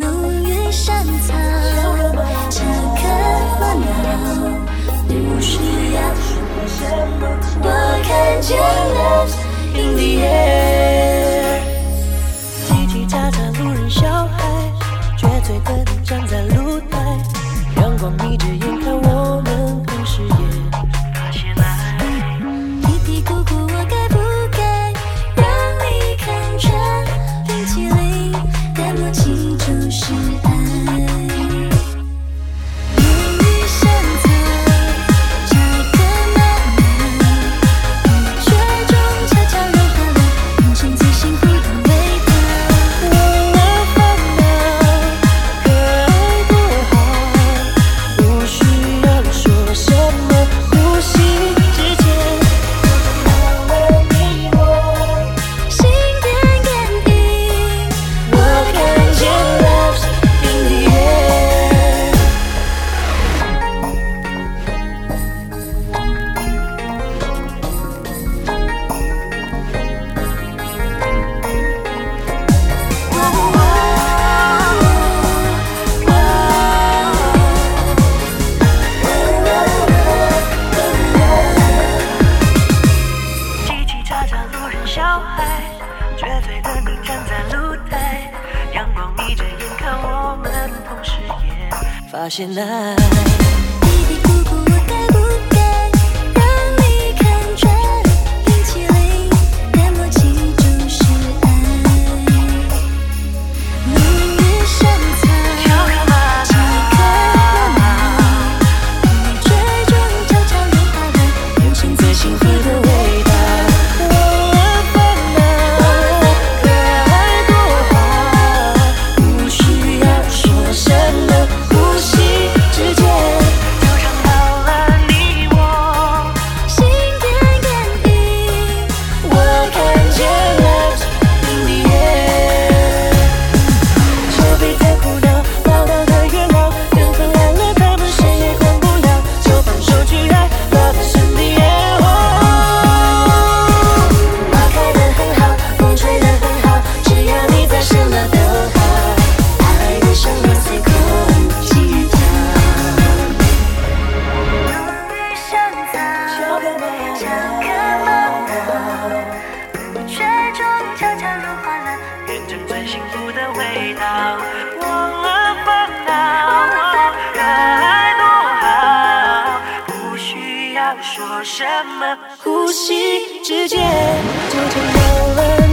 浓郁香草，这颗烦恼不需要。我看见了，in the。是爱小孩，绝对的你站在露台，阳光眯着眼看我们，同时也发现爱。渴望的，不觉中悄悄融化了，变成最幸福的味道。忘了烦恼，让爱多好，不需要说什么，呼吸之间就充满了。